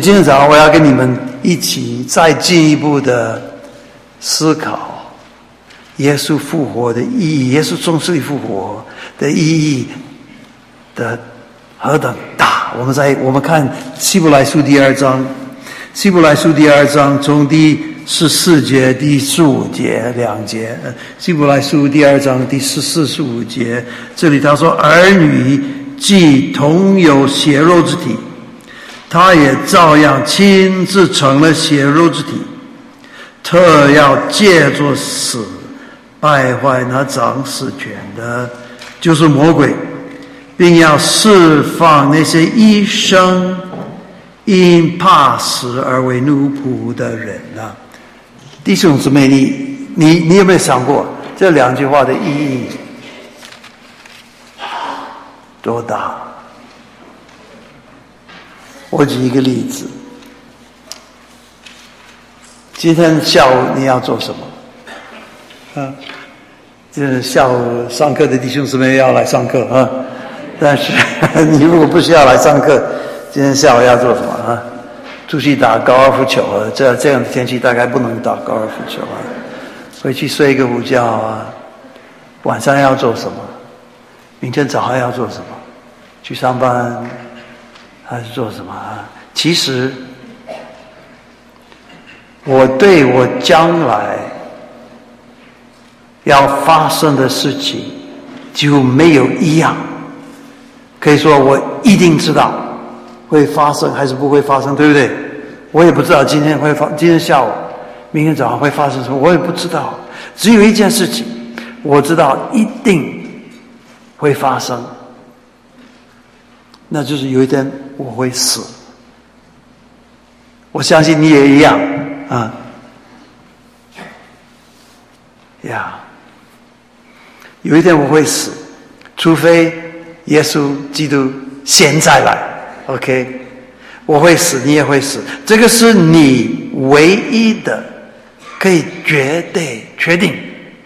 今天早上我要跟你们一起再进一步的思考耶稣复活的意义，耶稣从死里复活的意义的何等大。我们在我们看希伯来书第二章，希伯来书第二章从第十四节、第十五节两节，希伯来书第二章第十四、十五节，这里他说：“儿女既同有血肉之体。”他也照样亲自成了血肉之体，特要借着死败坏那掌死权的，就是魔鬼，并要释放那些一生因怕死而为奴仆的人呐啊！弟兄姊妹，你你你有没有想过这两句话的意义多大？我举一个例子，今天下午你要做什么？啊，就是下午上课的弟兄姊妹要来上课啊。但是 你如果不需要来上课，今天下午要做什么啊？出去打高尔夫球啊？这这样的天气大概不能打高尔夫球啊。回去睡一个午觉啊。晚上要做什么？明天早上要做什么？去上班？还是做什么啊？其实，我对我将来要发生的事情就没有一样，可以说我一定知道会发生还是不会发生，对不对？我也不知道今天会发，今天下午、明天早上会发生什么，我也不知道。只有一件事情，我知道一定会发生。那就是有一天我会死，我相信你也一样。啊，呀，有一天我会死，除非耶稣基督现在来，OK，我会死，你也会死，这个是你唯一的可以绝对确定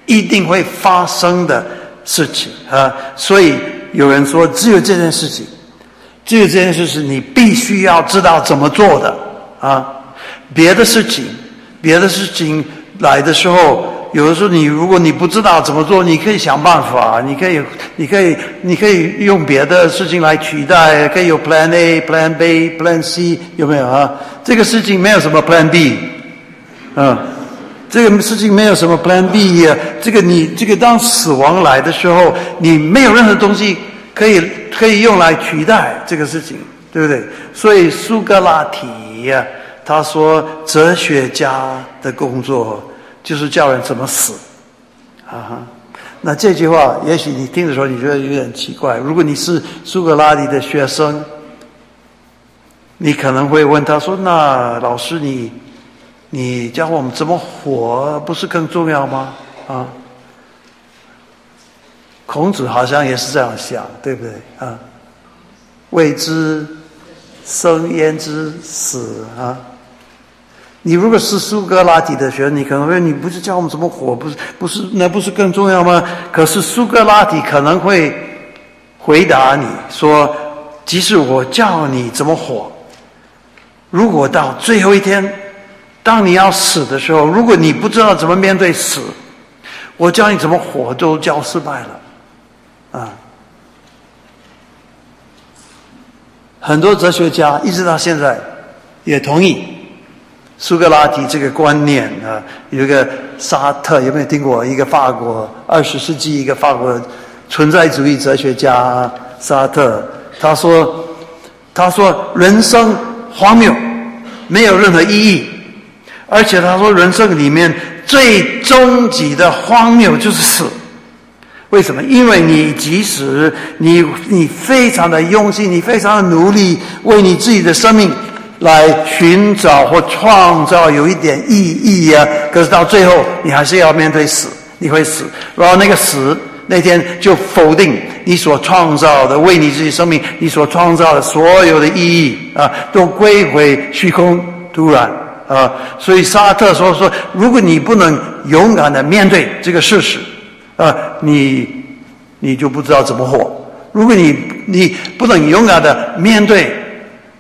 一定会发生的事情。啊，所以有人说只有这件事情。这件事是你必须要知道怎么做的啊！别的事情，别的事情来的时候，有的时候你如果你不知道怎么做，你可以想办法，你可以，你可以，你可以用别的事情来取代，可以有 Plan A、Plan B、Plan C，有没有啊？这个事情没有什么 Plan B，嗯，这个事情没有什么 Plan B 呀。这个你这个当死亡来的时候，你没有任何东西。可以可以用来取代这个事情，对不对？所以苏格拉底呀，他说哲学家的工作就是教人怎么死，啊哈。那这句话，也许你听的时候你觉得有点奇怪。如果你是苏格拉底的学生，你可能会问他说：“那老师，你你教我们怎么活，不是更重要吗？”啊？孔子好像也是这样想，对不对啊？未知生焉知死啊？你如果是苏格拉底的学生，你可能会你不是教我们怎么活，不是不是那不是更重要吗？可是苏格拉底可能会回答你说：即使我教你怎么活，如果到最后一天，当你要死的时候，如果你不知道怎么面对死，我教你怎么活都教失败了。啊，很多哲学家一直到现在也同意苏格拉底这个观念啊。有一个沙特有没有听过？一个法国二十世纪一个法国存在主义哲学家沙特，他说：“他说人生荒谬，没有任何意义，而且他说人生里面最终极的荒谬就是死。”为什么？因为你即使你你非常的用心，你非常的努力，为你自己的生命来寻找或创造有一点意义呀。可是到最后，你还是要面对死，你会死。然后那个死那天就否定你所创造的，为你自己生命你所创造的所有的意义啊，都归回虚空突然啊。所以沙特说说，如果你不能勇敢的面对这个事实。啊，你你就不知道怎么活。如果你你不能勇敢的面对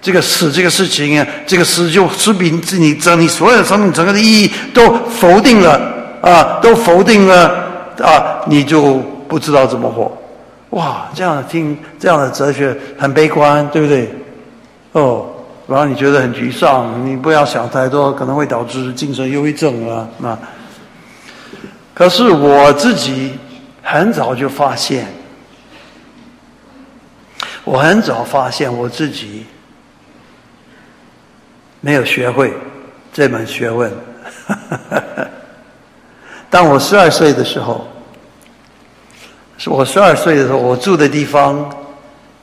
这个死这个事情啊，这个死就是比你整你所有的生命整个的意义都否定了啊，都否定了啊，你就不知道怎么活。哇，这样听这样的哲学很悲观，对不对？哦，然后你觉得很沮丧，你不要想太多，可能会导致精神忧郁症啊。那可是我自己很早就发现，我很早发现我自己。没有学会这门学问。当我十二岁的时候，我十二岁的时候，我住的地方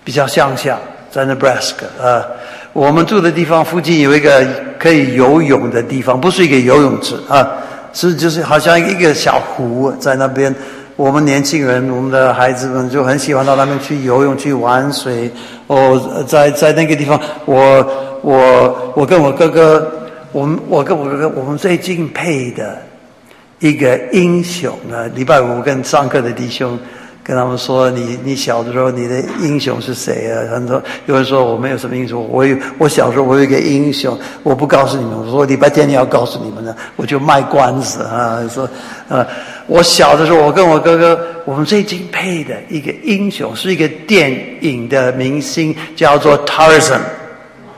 比较乡下，在 Nebraska 啊。我们住的地方附近有一个可以游泳的地方，不是一个游泳池啊，是就是好像一个小湖在那边。我们年轻人，我们的孩子们就很喜欢到那边去游泳、去玩水。哦，在在那个地方，我我我跟我哥哥，我们我跟我哥哥，我们最敬佩的一个英雄呢。礼拜五跟上课的弟兄。跟他们说，你你小的时候，你的英雄是谁啊？很多有人说我没有什么英雄，我有我小时候我有一个英雄，我不告诉你们，我说礼拜天你要告诉你们呢，我就卖关子啊，说呃，我小的时候，我跟我哥哥，我们最敬佩的一个英雄是一个电影的明星，叫做 Tarzan，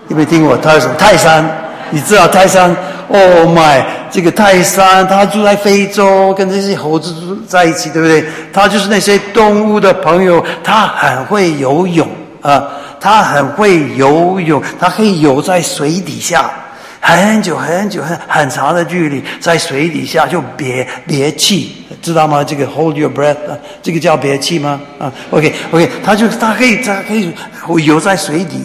有没有听过 Tarzan？泰山，你知道泰山？Oh my！这个泰山，他住在非洲，跟这些猴子住在一起，对不对？他就是那些动物的朋友，他很会游泳啊，他很会游泳，他可以游在水底下很久很久很很长的距离，在水底下就憋憋气，知道吗？这个 hold your breath，啊这个叫憋气吗？啊，OK OK，他就他可以他可以游在水底。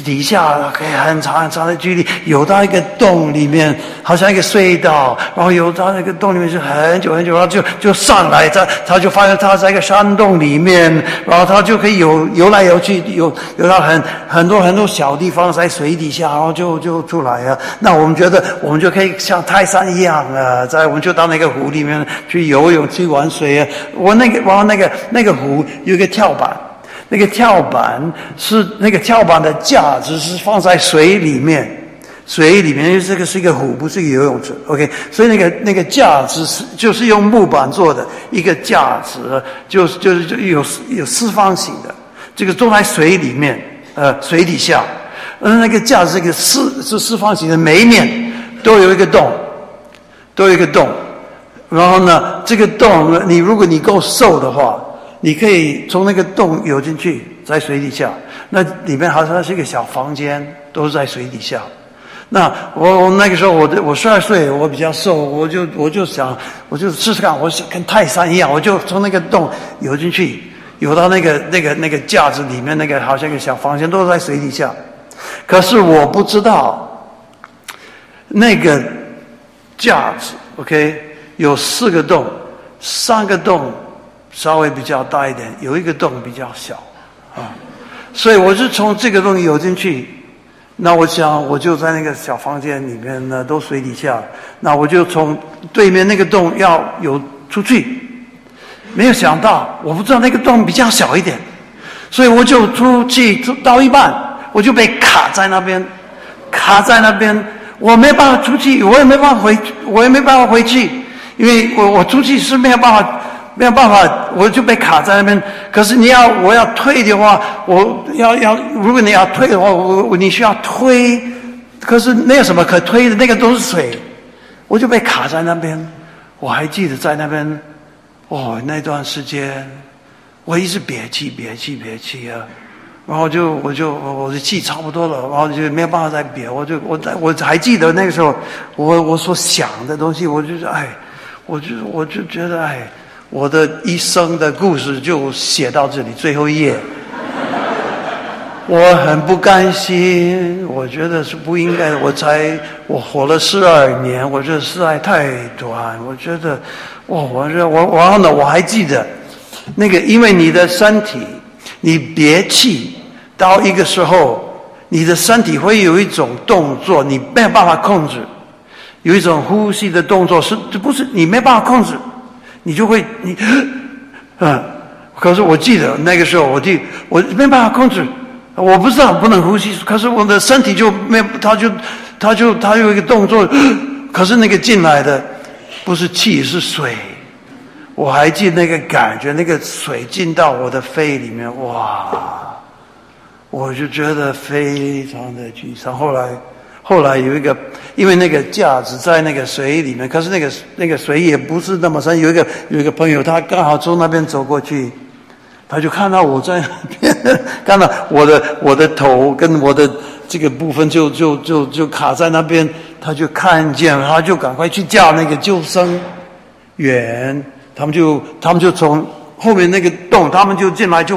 底下可以很长很长的距离，游到一个洞里面，好像一个隧道，然后游到那个洞里面是很久很久，然后就就上来，他他就发现他在一个山洞里面，然后他就可以游游来游去，游游到很很多很多小地方，在水底下，然后就就出来啊。那我们觉得我们就可以像泰山一样啊，在我们就到那个湖里面去游泳去玩水啊。我那个然后那个那个湖有一个跳板。那个跳板是那个跳板的架子是放在水里面，水里面因为这个是一个湖，不是一个游泳池。OK，所以那个那个架子是就是用木板做的一个架子，就是就是就有有四方形的，这个坐在水里面，呃，水底下，嗯，那个架子这个四是四方形的，每一面都有一个洞，都有一个洞，然后呢，这个洞你如果你够瘦的话。你可以从那个洞游进去，在水底下，那里面好像是一个小房间，都是在水底下。那我我那个时候我我十二岁，我比较瘦，我就我就想，我就试试看，我想跟泰山一样，我就从那个洞游进去，游到那个那个那个架子里面，那个好像一个小房间，都是在水底下。可是我不知道，那个架子，OK，有四个洞，三个洞。稍微比较大一点，有一个洞比较小，啊，所以我是从这个洞游进去。那我想，我就在那个小房间里面呢，都水底下。那我就从对面那个洞要游出去，没有想到，我不知道那个洞比较小一点，所以我就出去到一半，我就被卡在那边，卡在那边，我没办法出去，我也没办法回，我也没办法回去，因为我我出去是没有办法。没有办法，我就被卡在那边。可是你要我要退的话，我要要，如果你要退的话，我我你需要推。可是没有什么可推的，那个都是水，我就被卡在那边。我还记得在那边，哦，那段时间我一直憋气憋气憋气啊，然后就我就我的气差不多了，然后就没有办法再憋。我就我在我还记得那个时候，我我所想的东西，我就是哎，我就我就觉得哎。我的一生的故事就写到这里最后一页，我很不甘心，我觉得是不应该的。我才我活了十二年，我觉得实在太短。我觉得，哇，我这我然后呢，我还记得那个，因为你的身体，你憋气到一个时候，你的身体会有一种动作，你没有办法控制，有一种呼吸的动作是，这不是你没办法控制。你就会你，嗯，可是我记得那个时候，我弟我没办法控制，我不知道不能呼吸，可是我的身体就没，他就他就他有一个动作，可是那个进来的不是气是水，我还记得那个感觉，那个水进到我的肺里面，哇，我就觉得非常的沮丧。后来。后来有一个，因为那个架子在那个水里面，可是那个那个水也不是那么深。有一个有一个朋友，他刚好从那边走过去，他就看到我在那边，看到我的我的头跟我的这个部分就就就就卡在那边，他就看见，他就赶快去叫那个救生员，他们就他们就从后面那个洞，他们就进来就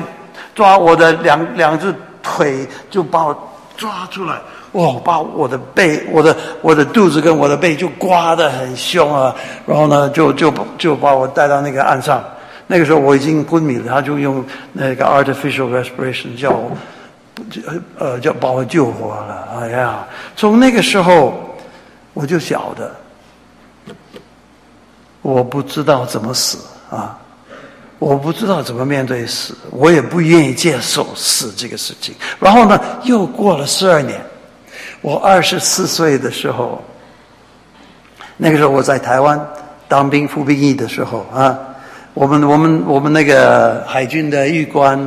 抓我的两两只腿，就把我抓出来。哇！把我的背、我的我的肚子跟我的背就刮得很凶啊！然后呢，就就就把我带到那个岸上。那个时候我已经昏迷了，他就用那个 artificial respiration 叫我，呃，叫把我救活了。哎呀！从那个时候我就晓得，我不知道怎么死啊！我不知道怎么面对死，我也不愿意接受死这个事情。然后呢，又过了十二年。我二十四岁的时候，那个时候我在台湾当兵服兵役的时候啊，我们我们我们那个海军的狱官，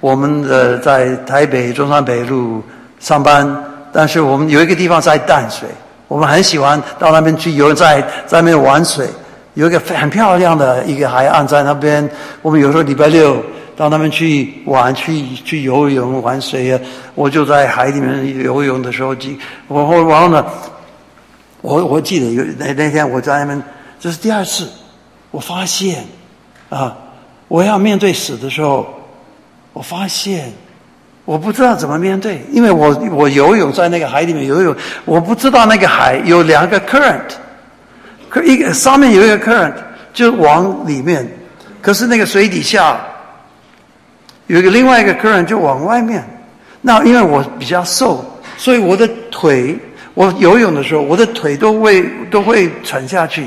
我们的在台北中山北路上班，但是我们有一个地方在淡水，我们很喜欢到那边去游，在在那边玩水，有一个很漂亮的一个海岸在那边，我们有时候礼拜六。到那边去玩，去去游泳玩水呀！我就在海里面游泳的时候，记我后然后呢，我我记得有那那天我在那边，这是第二次，我发现啊，我要面对死的时候，我发现我不知道怎么面对，因为我我游泳在那个海里面游泳，我不知道那个海有两个 current，可一个上面有一个 current 就往里面，可是那个水底下。有一个另外一个客人就往外面，那因为我比较瘦，所以我的腿，我游泳的时候，我的腿都会都会沉下去，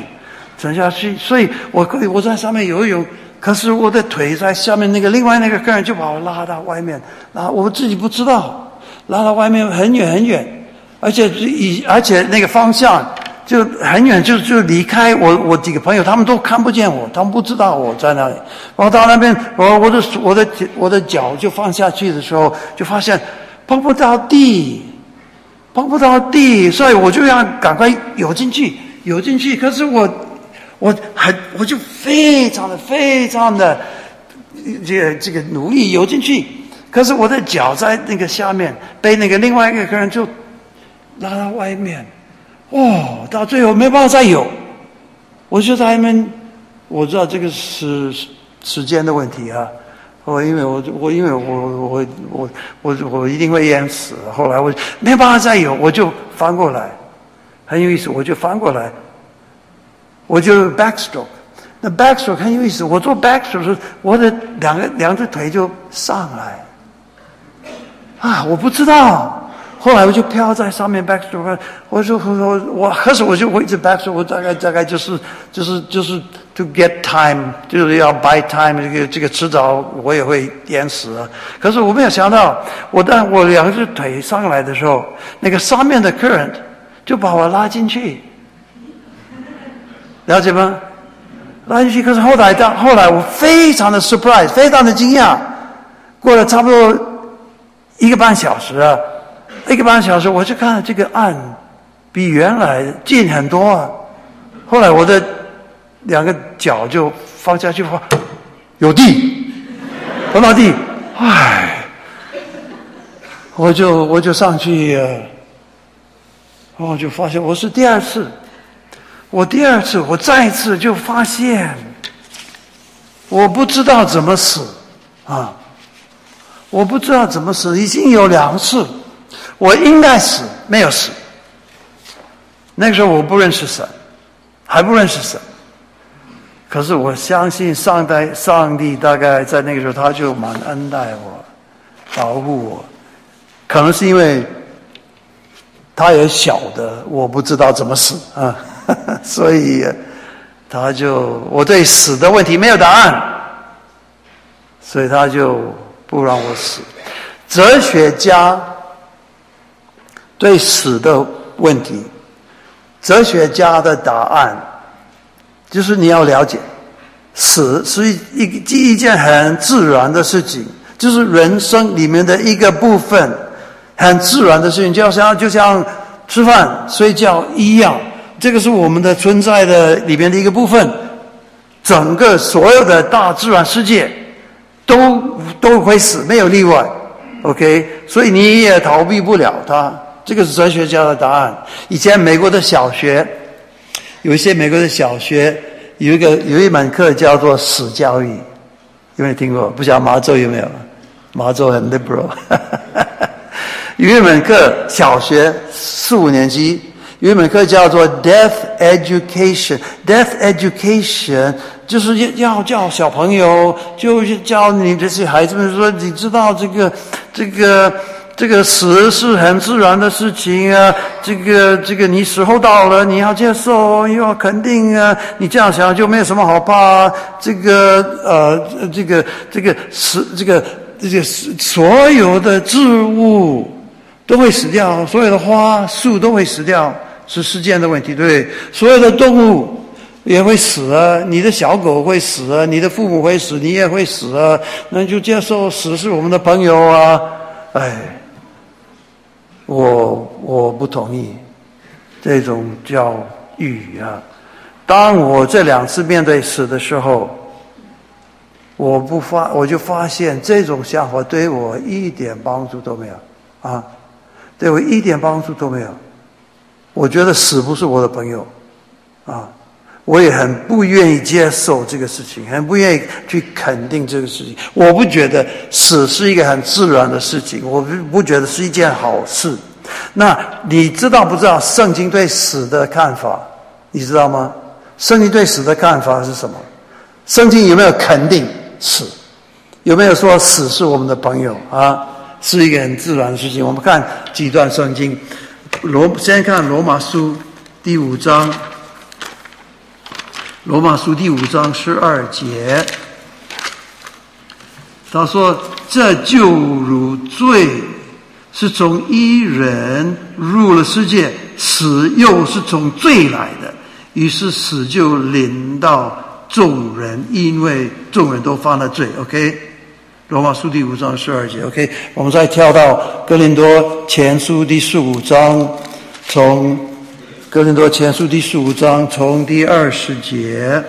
沉下去，所以我可以我在上面游泳，可是我的腿在下面，那个另外那个客人就把我拉到外面，然后我自己不知道，拉到外面很远很远，而且以而且那个方向。就很远，就就离开我。我几个朋友他们都看不见我，他们不知道我在那里。然后到那边，我我的我的我的脚就放下去的时候，就发现碰不到地，碰不到地，所以我就要赶快游进去，游进去。可是我我很我就非常的非常的这个这个努力游进去，可是我的脚在那个下面，被那个另外一个客人就拉到外面。哦，到最后没办法再有，我就在那边，我知道这个是时间的问题啊。我因为我我因为我我我我我一定会淹死。后来我没办法再有，我就翻过来，很有意思，我就翻过来，我就 backstroke。那 backstroke 很有意思，我做 backstroke 时，我的两个两只腿就上来，啊，我不知道。后来我就飘在上面 backstroke，我说我我可是我就我一直 backstroke，我大概大概就是就是就是 to get time，就是要 buy time，这个这个迟早我也会淹死。可是我没有想到，我当我两只腿上来的时候，那个上面的 current 就把我拉进去，了解吗？拉进去，可是后来到后来我非常的 surprise，非常的惊讶，过了差不多一个半小时啊。一个半小时，我就看这个岸比原来近很多。啊。后来我的两个脚就放下去，有地，碰到地，唉，我就我就上去，我就发现我是第二次，我第二次，我再一次就发现，我不知道怎么死啊，我不知道怎么死，已经有两次。我应该死，没有死。那个时候我不认识神，还不认识神。可是我相信上代上帝大概在那个时候他就蛮恩待我，保护我。可能是因为他也晓得我不知道怎么死啊，所以他就我对死的问题没有答案，所以他就不让我死。哲学家对死的问题，哲学家的答案就是你要了解，死是一一一件很自然的事情，就是人生里面的一个部分，很自然的事情，就像就像吃饭、睡觉一样，这个是我们的存在的里面的一个部分。整个所有的大自然世界都都会死，没有例外。OK，所以你也逃避不了它。这个是哲学家的答案。以前美国的小学有一些美国的小学有一个有一门课叫做死教育，有没有听过？不晓得麻州有没有？麻州很 liberal。有一门课，小学四五年级。有一门课叫做 Death Education，Death Education 就是要要教小朋友，就是教你这些孩子们说，你知道这个这个这个死是很自然的事情啊，这个这个你时候到了，你要接受，要肯定啊，你这样想就没有什么好怕。这个呃，这个这个死，这个这个所有的植物都会死掉，所有的花树都会死掉。是时间的问题，对所有的动物也会死啊，你的小狗会死啊，你的父母会死，你也会死啊，那就接受死是我们的朋友啊。哎，我我不同意这种教育啊。当我这两次面对死的时候，我不发我就发现这种想法对我一点帮助都没有啊，对我一点帮助都没有。我觉得死不是我的朋友，啊，我也很不愿意接受这个事情，很不愿意去肯定这个事情。我不觉得死是一个很自然的事情，我不不觉得是一件好事。那你知道不知道圣经对死的看法？你知道吗？圣经对死的看法是什么？圣经有没有肯定死？有没有说死是我们的朋友啊？是一个很自然的事情。我们看几段圣经。罗，先看罗马书第五章。罗马书第五章十二节，他说：“这就如罪是从一人入了世界，死又是从罪来的，于是死就临到众人，因为众人都犯了罪。” OK。罗马书第五章十二节，OK，我们再跳到哥林多前书第十五章，从哥林多前书第十五章从第二十节，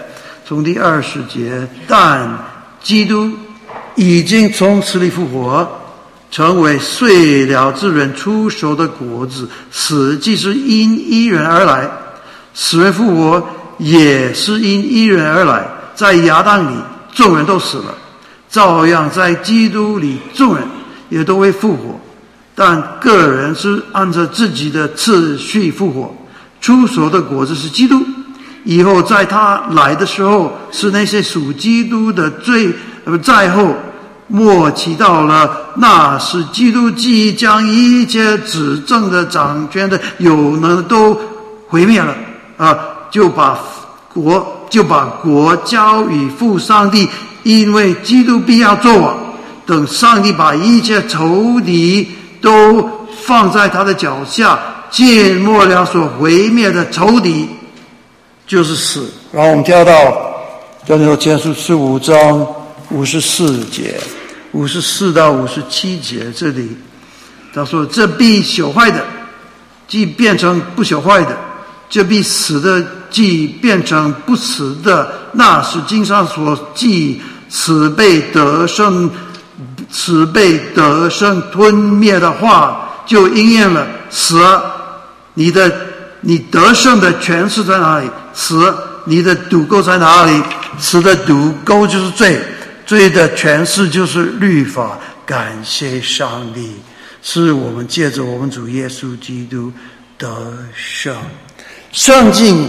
从第二十节，但基督已经从死里复活，成为碎了之人出手的果子，死既是因一人而来，死人复活也是因一人而来，在亚当里众人都死了。照样在基督里，众人也都会复活，但个人是按照自己的次序复活。出手的果子是基督，以后在他来的时候，是那些属基督的罪，呃，在后末期到了，那是基督即将一切执政的掌权的有能都毁灭了啊，就把国就把国交与父上帝。因为基督必要做王，等上帝把一切仇敌都放在他的脚下，尽末了所毁灭的仇敌，就是死。然后我们跳到《教你说前书》十五章五十四节，五十四到五十七节这里，他说：“这必朽坏的，即变成不朽坏的；这必死的，即变成不死的。那是经上所记。”此被得胜，此被得胜吞灭的话，就应验了。死，你的你得胜的权势在哪里？死，你的赌钩在哪里？死的赌钩就是罪，罪的权势就是律法。感谢上帝，是我们借着我们主耶稣基督得胜。圣经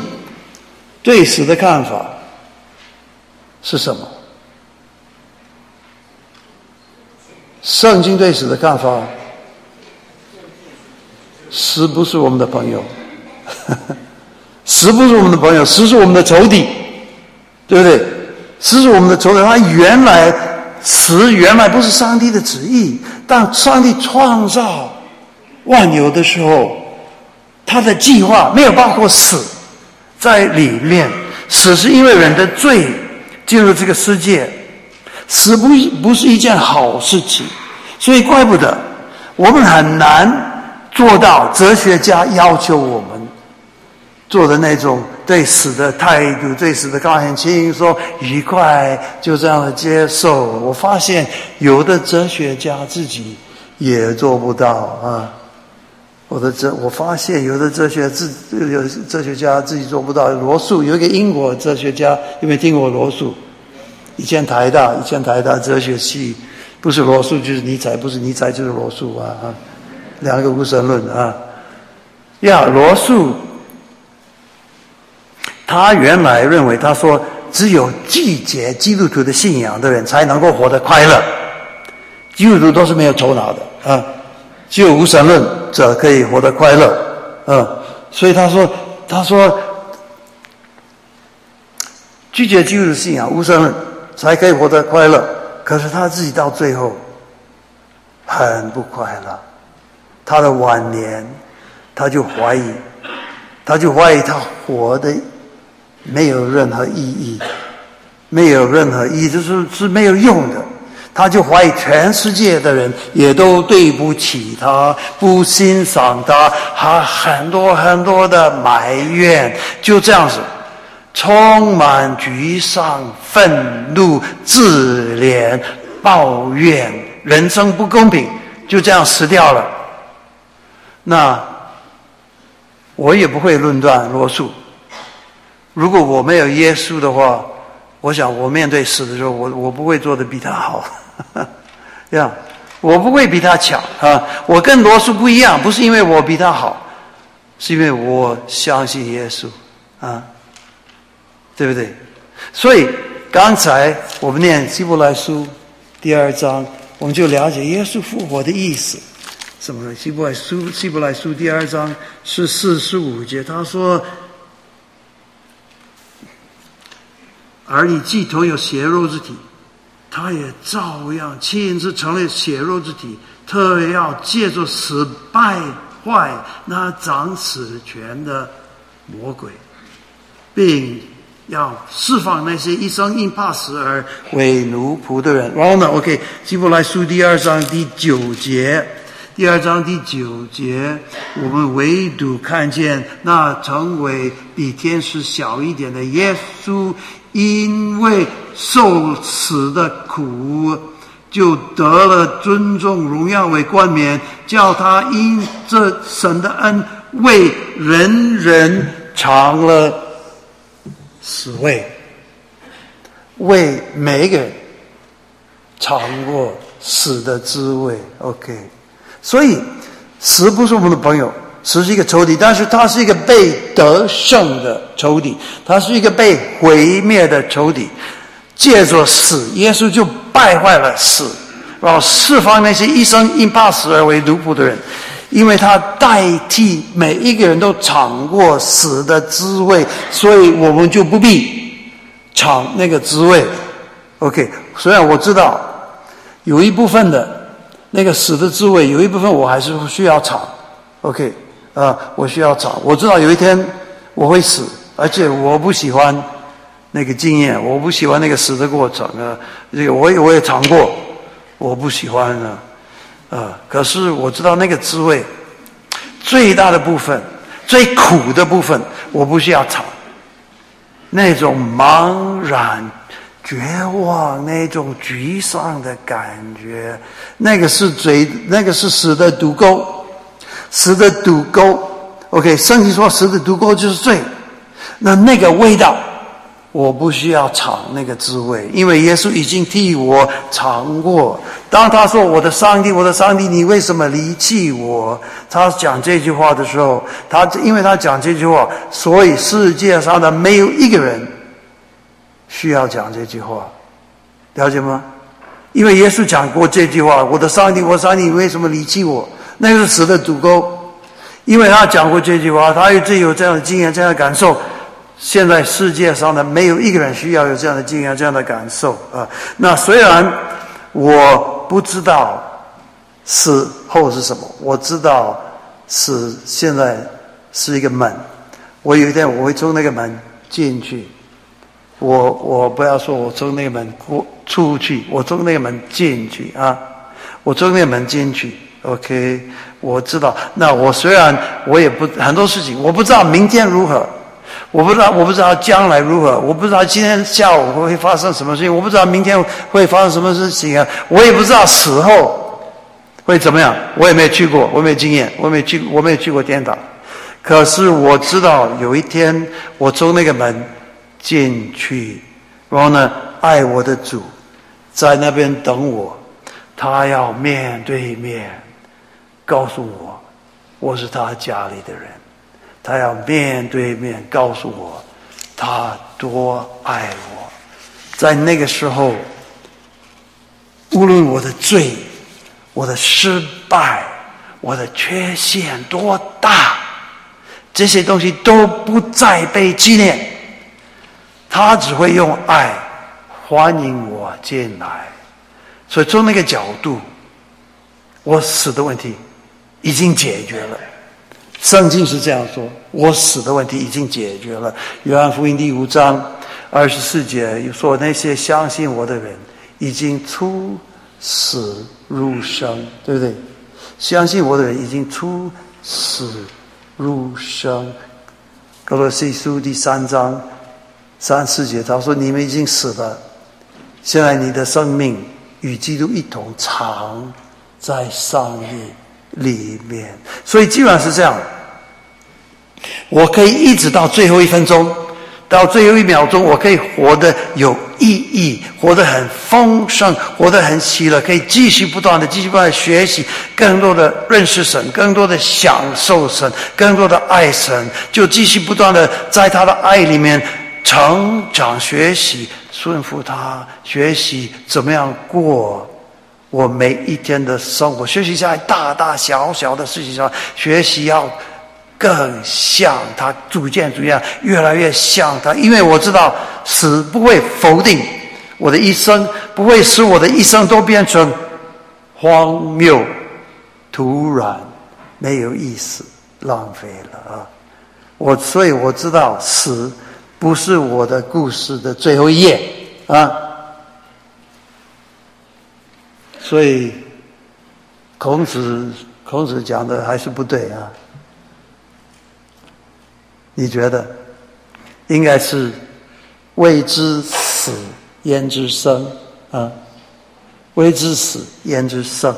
对死的看法是什么？圣经对死的看法，死不是我们的朋友，死不是我们的朋友，死是我们的仇敌，对不对？死是我们的仇敌。他原来死原来不是上帝的旨意。当上帝创造万有的时候，他的计划没有包括死在里面。死是因为人的罪进入这个世界，死不不是一件好事情，所以怪不得我们很难做到哲学家要求我们做的那种。对死的态度，对死的高很轻松愉快，就这样的接受。我发现有的哲学家自己也做不到啊。我的哲，我发现有的哲学自有哲学家自己做不到。罗素有一个英国哲学家，有没有听过罗素？以前台大，以前台大哲学系，不是罗素就是尼采，不是尼采就是罗素啊啊，两个无神论啊。呀，罗素。他原来认为，他说只有拒绝基督徒的信仰的人才能够活得快乐，基督徒都是没有头脑的啊，只有无神论者可以活得快乐，嗯，所以他说，他说拒绝基督徒信仰无神论才可以活得快乐，可是他自己到最后很不快乐，他的晚年他就怀疑，他就怀疑他活的。没有任何意义，没有任何意义，就是是没有用的。他就怀疑全世界的人也都对不起他，不欣赏他，还很多很多的埋怨，就这样子，充满沮丧、愤怒、自怜、抱怨，人生不公平，就这样死掉了。那我也不会论断罗素。如果我没有耶稣的话，我想我面对死的时候，我我不会做的比他好，这样，我不会比他强啊。我跟罗素不一样，不是因为我比他好，是因为我相信耶稣啊，对不对？所以刚才我们念希伯来书第二章，我们就了解耶稣复活的意思。什么？希伯来书希伯来书第二章是四十五节，他说。而你既同有血肉之体，他也照样亲自成了血肉之体，特别要借助死败坏那掌死权的魔鬼，并要释放那些一生因怕死而为奴仆的人。然后呢？OK，希伯来书第二章第九节，第二章第九节，我们唯独看见那成为比天使小一点的耶稣。因为受死的苦，就得了尊重荣耀为冠冕，叫他因这神的恩，为人人尝了死味，为每一个人尝过死的滋味。OK，所以死不是我们的朋友。死是一个仇敌，但是他是一个被得胜的仇敌，他是一个被毁灭的仇敌。借着死，耶稣就败坏了死，然后释放那些一生因怕死而为奴仆的人，因为他代替每一个人都尝过死的滋味，所以我们就不必尝那个滋味。OK，虽然我知道有一部分的那个死的滋味，有一部分我还是需要尝。OK。啊，我需要尝。我知道有一天我会死，而且我不喜欢那个经验，我不喜欢那个死的过程啊。这个我也我也尝过，我不喜欢啊。啊，可是我知道那个滋味，最大的部分、最苦的部分，我不需要尝。那种茫然、绝望、那种沮丧的感觉，那个是最，那个是死的毒钩。死的毒钩，OK，圣经说死的毒钩就是罪。那那个味道，我不需要尝那个滋味，因为耶稣已经替我尝过。当他说：“我的上帝，我的上帝，你为什么离弃我？”他讲这句话的时候，他因为他讲这句话，所以世界上的没有一个人需要讲这句话，了解吗？因为耶稣讲过这句话：“我的上帝，我上帝，为什么离弃我？”那个是死的足够，因为他讲过这句话，他有自己有这样的经验、这样的感受。现在世界上的没有一个人需要有这样的经验、这样的感受啊。那虽然我不知道死后是什么，我知道是现在是一个门。我有一天我会从那个门进去。我我不要说我从那个门过出去，我从那个门进去啊！我从那个门进去，OK。我知道，那我虽然我也不很多事情，我不知道明天如何，我不知道我不知道将来如何，我不知道今天下午会发生什么事情，我不知道明天会发生什么事情啊！我也不知道死后会怎么样，我也没有去过，我没有经验，我没去，我没有去过天堂。可是我知道有一天我从那个门进去，然后呢，爱我的主在那边等我，他要面对面。告诉我，我是他家里的人，他要面对面告诉我，他多爱我。在那个时候，无论我的罪、我的失败、我的缺陷多大，这些东西都不再被纪念，他只会用爱欢迎我进来。所以从那个角度，我死的问题。已经解决了，圣经是这样说：我死的问题已经解决了。约翰福音第五章二十四节说：那些相信我的人，已经出死入生，对不对？相信我的人已经出死入生。格罗西书第三章三四节他说：你们已经死了，现在你的生命与基督一同藏在上帝。里面，所以基本上是这样。我可以一直到最后一分钟，到最后一秒钟，我可以活得有意义，活得很丰盛，活得很喜乐，可以继续不断的、继续不断学习，更多的认识神，更多的享受神，更多的爱神，就继续不断的在他的爱里面成长、学习、顺服他，学习怎么样过。我每一天的生活，学习下来大大小小的事情上，学习要更像他，逐渐逐渐越来越像他。因为我知道死不会否定我的一生，不会使我的一生都变成荒谬、突然、没有意思、浪费了啊！我所以我知道死不是我的故事的最后一页啊。所以，孔子孔子讲的还是不对啊？你觉得应该是未知死焉知生啊？未知死焉知生？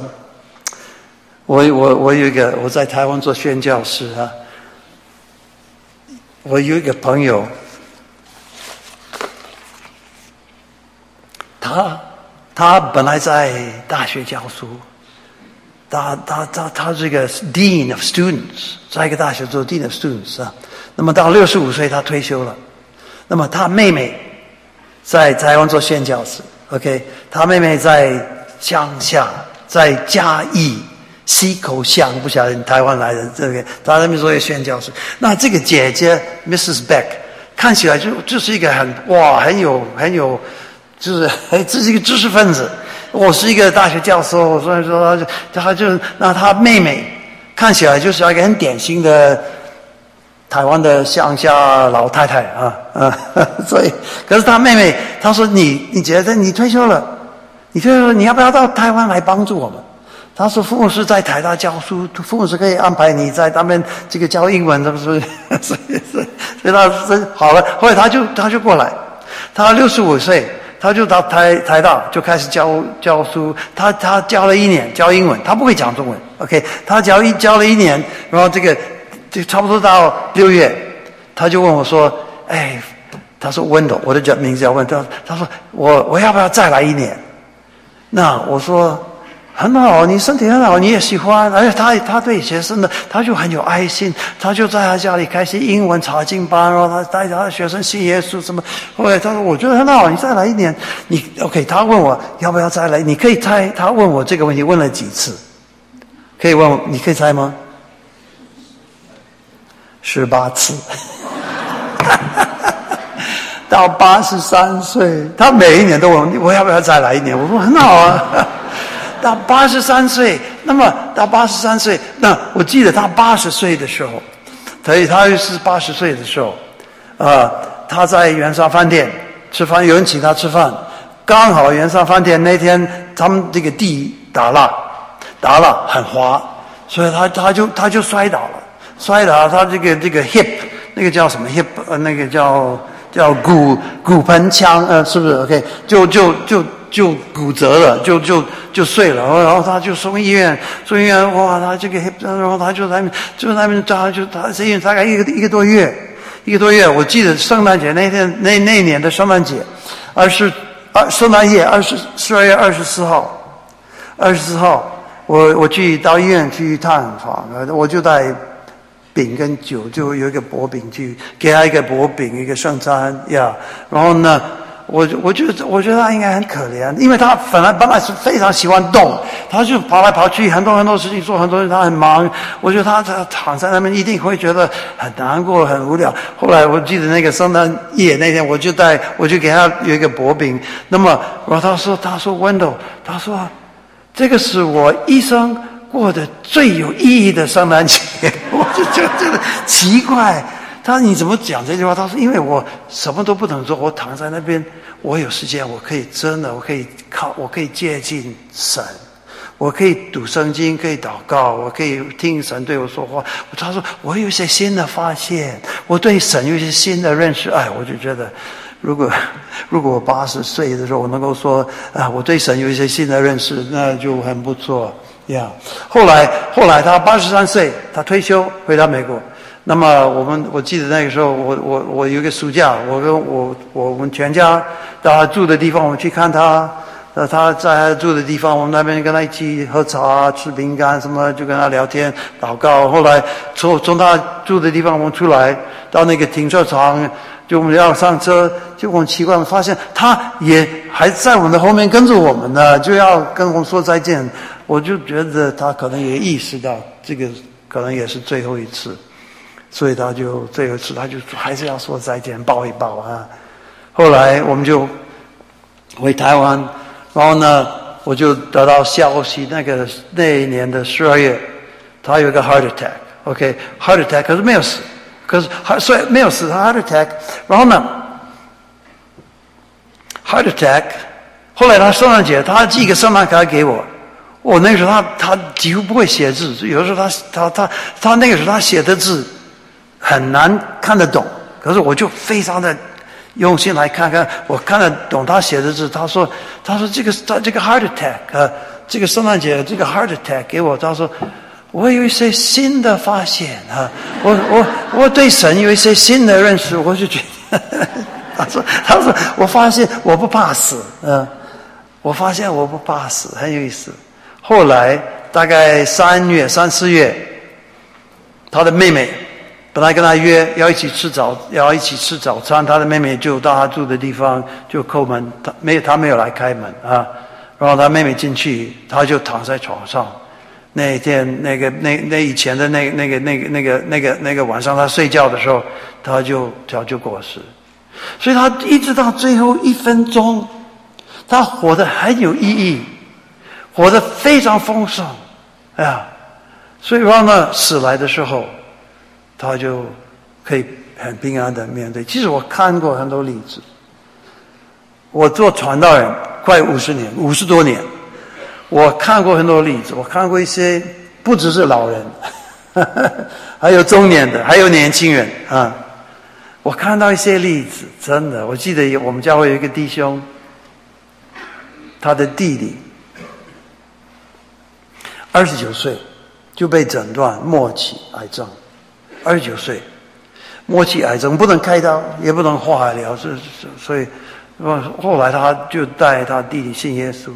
我我我有一个我在台湾做宣教师啊，我有一个朋友，他。他本来在大学教书，他他他他这个 dean of students，在一个大学做 dean of students 啊。那么到六十五岁他退休了。那么他妹妹在台湾做宣教师，OK，他妹妹在乡下，在嘉义溪口乡，不晓得台湾来的这个，他那边做宣教师。那这个姐姐 Mrs. Beck 看起来就就是一个很哇，很有很有。就是，哎，这是一个知识分子。我是一个大学教授，所以说，他就那他妹妹看起来就是一个很典型的台湾的乡下老太太啊啊。所以，可是他妹妹她说：“你你觉得你退休了，你退休了，你要不要到台湾来帮助我们？”他说：“父母是在台大教书，父母是可以安排你在他们这个教英文，是不是？所以，所以他是好了。后来他就他就过来，他六十五岁。”他就到台台大就开始教教书，他他教了一年教英文，他不会讲中文，OK，他教一教了一年，然后这个就差不多到六月，他就问我说：“哎，他说温斗，我的叫名字叫温斗，他说我我要不要再来一年？”那我说。很好，你身体很好，你也喜欢。而且他他对学生的，他就很有爱心。他就在他家里开些英文查经班，然后他带着他的学生信耶稣什么。后来他说：“我觉得很好，你再来一年。”你 OK？他问我要不要再来？你可以猜，他问我这个问题问了几次？可以问，你可以猜吗？十八次。到八十三岁，他每一年都问我要不要再来一年，我说很好啊。到八十三岁，那么到八十三岁，那我记得他八十岁的时候，所以他是八十岁的时候，啊，他在元山饭店吃饭，有人请他吃饭，刚好元山饭店那天他们这个地打蜡，打蜡很滑，所以他他就他就摔倒了，摔倒他这个这个 hip 那个叫什么 hip 呃那个叫叫骨骨盆腔呃是不是 OK 就就就。就骨折了，就就就碎了，然后然后他就送医院，送医院，哇，他这个，然后他就在那边，就在那边扎，就他这院大概一个一个多月，一个多月。我记得圣诞节那天，那那年的圣诞节，二十二圣诞夜二十十二月二十四号，二十四号，我我去到医院去探访，我就带饼跟酒，就有一个薄饼去给他一个薄饼，一个圣餐呀，然后呢。我我觉得我觉得他应该很可怜，因为他本来本来是非常喜欢动，他就跑来跑去，很多很多事情做，很多人他很忙。我觉得他他躺在那边一定会觉得很难过、很无聊。后来我记得那个圣诞夜那天，我就带我就给他有一个薄饼。那么，然后他说他说 Wendell，他说这个是我一生过的最有意义的圣诞节。我就觉得奇怪。他说：“你怎么讲这句话？”他说：“因为我什么都不能做，我躺在那边，我有时间，我可以真的，我可以靠，我可以接近神，我可以读圣经，可以祷告，我可以听神对我说话。”他说：“我有一些新的发现，我对神有一些新的认识。”哎，我就觉得，如果 如果我八十岁的时候我能够说啊，我对神有一些新的认识，那就很不错呀。后来后来他八十三岁，他退休回到美国。那么我们我记得那个时候，我我我有个暑假，我跟我我们全家到他住的地方，我们去看他。呃，他在他住的地方，我们那边跟他一起喝茶、吃饼干什么，就跟他聊天、祷告。后来从从他住的地方我们出来，到那个停车场，就我们要上车，就很奇怪，发现他也还在我们的后面跟着我们呢，就要跟我们说再见。我就觉得他可能也意识到，这个可能也是最后一次。所以他就这一次，他就还是要说再见，抱一抱啊。后来我们就回台湾，然后呢，我就得到消息，那个那一年的十二月，他有个 heart attack，OK，heart attack，可是没有死，可是还所以没有死，他 heart attack，然后呢，heart attack，后来他圣诞节，他寄个圣诞卡给我，我那个时候他他几乎不会写字，有的时候他他他他那个时候他写的字。很难看得懂，可是我就非常的用心来看看，我看得懂他写的字。他说：“他说这个他这个 heart attack，呃，这个圣诞节这个 heart attack 给我。他说我有一些新的发现啊，我我我对神有一些新的认识。我就觉得，他说他说我发现我不怕死，嗯，我发现我不怕死，很有意思。后来大概三月三四月，他的妹妹。”本来跟他约要一起吃早，要一起吃早餐，他的妹妹就到他住的地方就叩门，他没有他没有来开门啊，然后他妹妹进去，他就躺在床上。那一天那个那那以前的那那个那个那个那个那个晚上，他睡觉的时候，他就他就过世。所以他一直到最后一分钟，他活得很有意义，活得非常丰盛，哎呀，所以让他死来的时候。他就可以很平安的面对。其实我看过很多例子，我做传道人快五十年，五十多年，我看过很多例子。我看过一些不只是老人，还有中年的，还有年轻人啊。我看到一些例子，真的，我记得我们教会有一个弟兄，他的弟弟二十九岁就被诊断末期癌症。二十九岁，末期癌症不能开刀，也不能化疗，是是，所以，后后来他就带他弟弟信耶稣，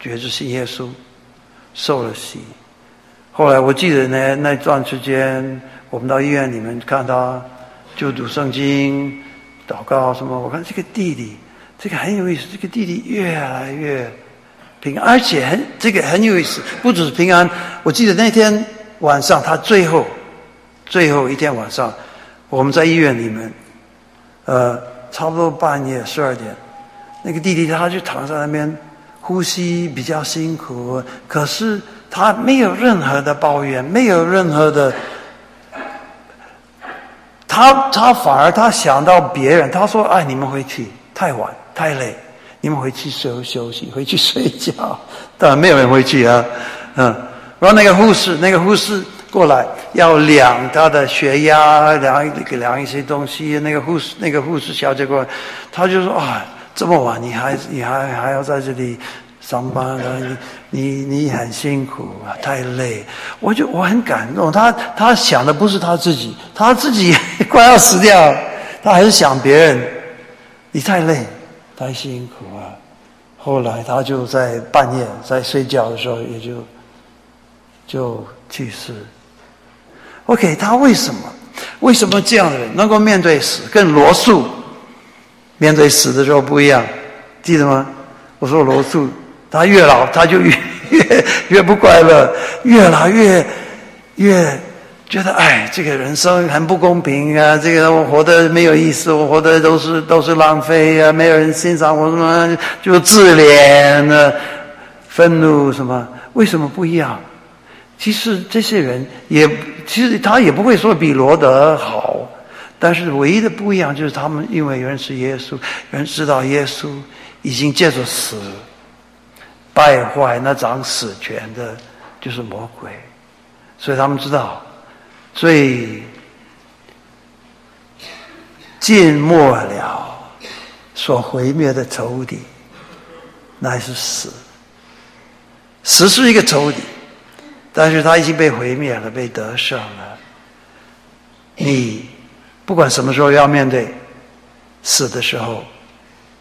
觉知信耶稣，受了洗。后来我记得呢，那段时间我们到医院里面看他，就读圣经、祷告什么。我看这个弟弟，这个很有意思，这个弟弟越来越平安，而且很这个很有意思，不只是平安。我记得那天晚上他最后。最后一天晚上，我们在医院里面，呃，差不多半夜十二点，那个弟弟他就躺在那边，呼吸比较辛苦，可是他没有任何的抱怨，没有任何的。他他反而他想到别人，他说：“哎，你们回去太晚太累，你们回去休休息，回去睡觉。”当然没有人回去啊，嗯。然后那个护士，那个护士过来要量他的血压，量给量一些东西。那个护士，那个护士小姐过来，他就说：“啊，这么晚你还你还还要在这里。”上班，你你你很辛苦啊，太累。我就我很感动，他他想的不是他自己，他自己快要死掉，他还是想别人。你太累，太辛苦啊。后来他就在半夜在睡觉的时候，也就就去世。OK，他为什么？为什么这样的人能够面对死？跟罗素面对死的时候不一样，记得吗？我说罗素。他越老，他就越 越越不快乐，越老越越觉得哎，这个人生很不公平啊！这个我活得没有意思，我活得都是都是浪费啊！没有人欣赏我，什么就自怜啊？愤怒什么？为什么不一样？其实这些人也，其实他也不会说比罗德好，但是唯一的不一样就是他们因为认识耶稣，人知道耶稣已经借着死。败坏那掌死权的，就是魔鬼，所以他们知道，最尽末了所毁灭的仇敌，乃是死。死是一个仇敌，但是他已经被毁灭了，被得胜了。你不管什么时候要面对死的时候，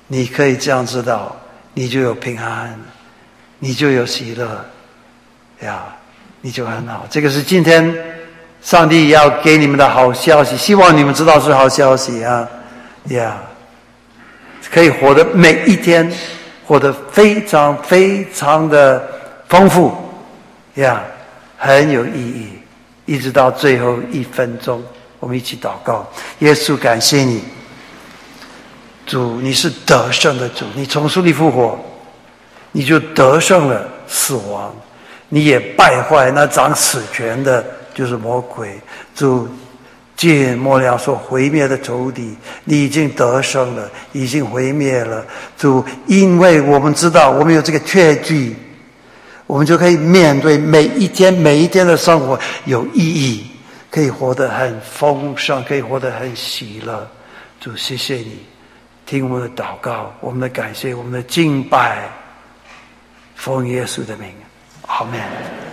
你可以这样知道，你就有平安。你就有喜乐，呀，你就很好。这个是今天上帝要给你们的好消息，希望你们知道是好消息啊，呀，可以活得每一天活得非常非常的丰富，呀，很有意义，一直到最后一分钟，我们一起祷告。耶稣，感谢你，主，你是得胜的主，你从死里复活。你就得胜了死亡，你也败坏那掌死权的，就是魔鬼。主借末了所毁灭的仇敌，你已经得胜了，已经毁灭了。主，因为我们知道我们有这个确据，我们就可以面对每一天每一天的生活有意义，可以活得很丰盛，可以活得很喜乐。主，谢谢你，听我们的祷告，我们的感谢，我们的敬拜。奉耶稣的名，阿门。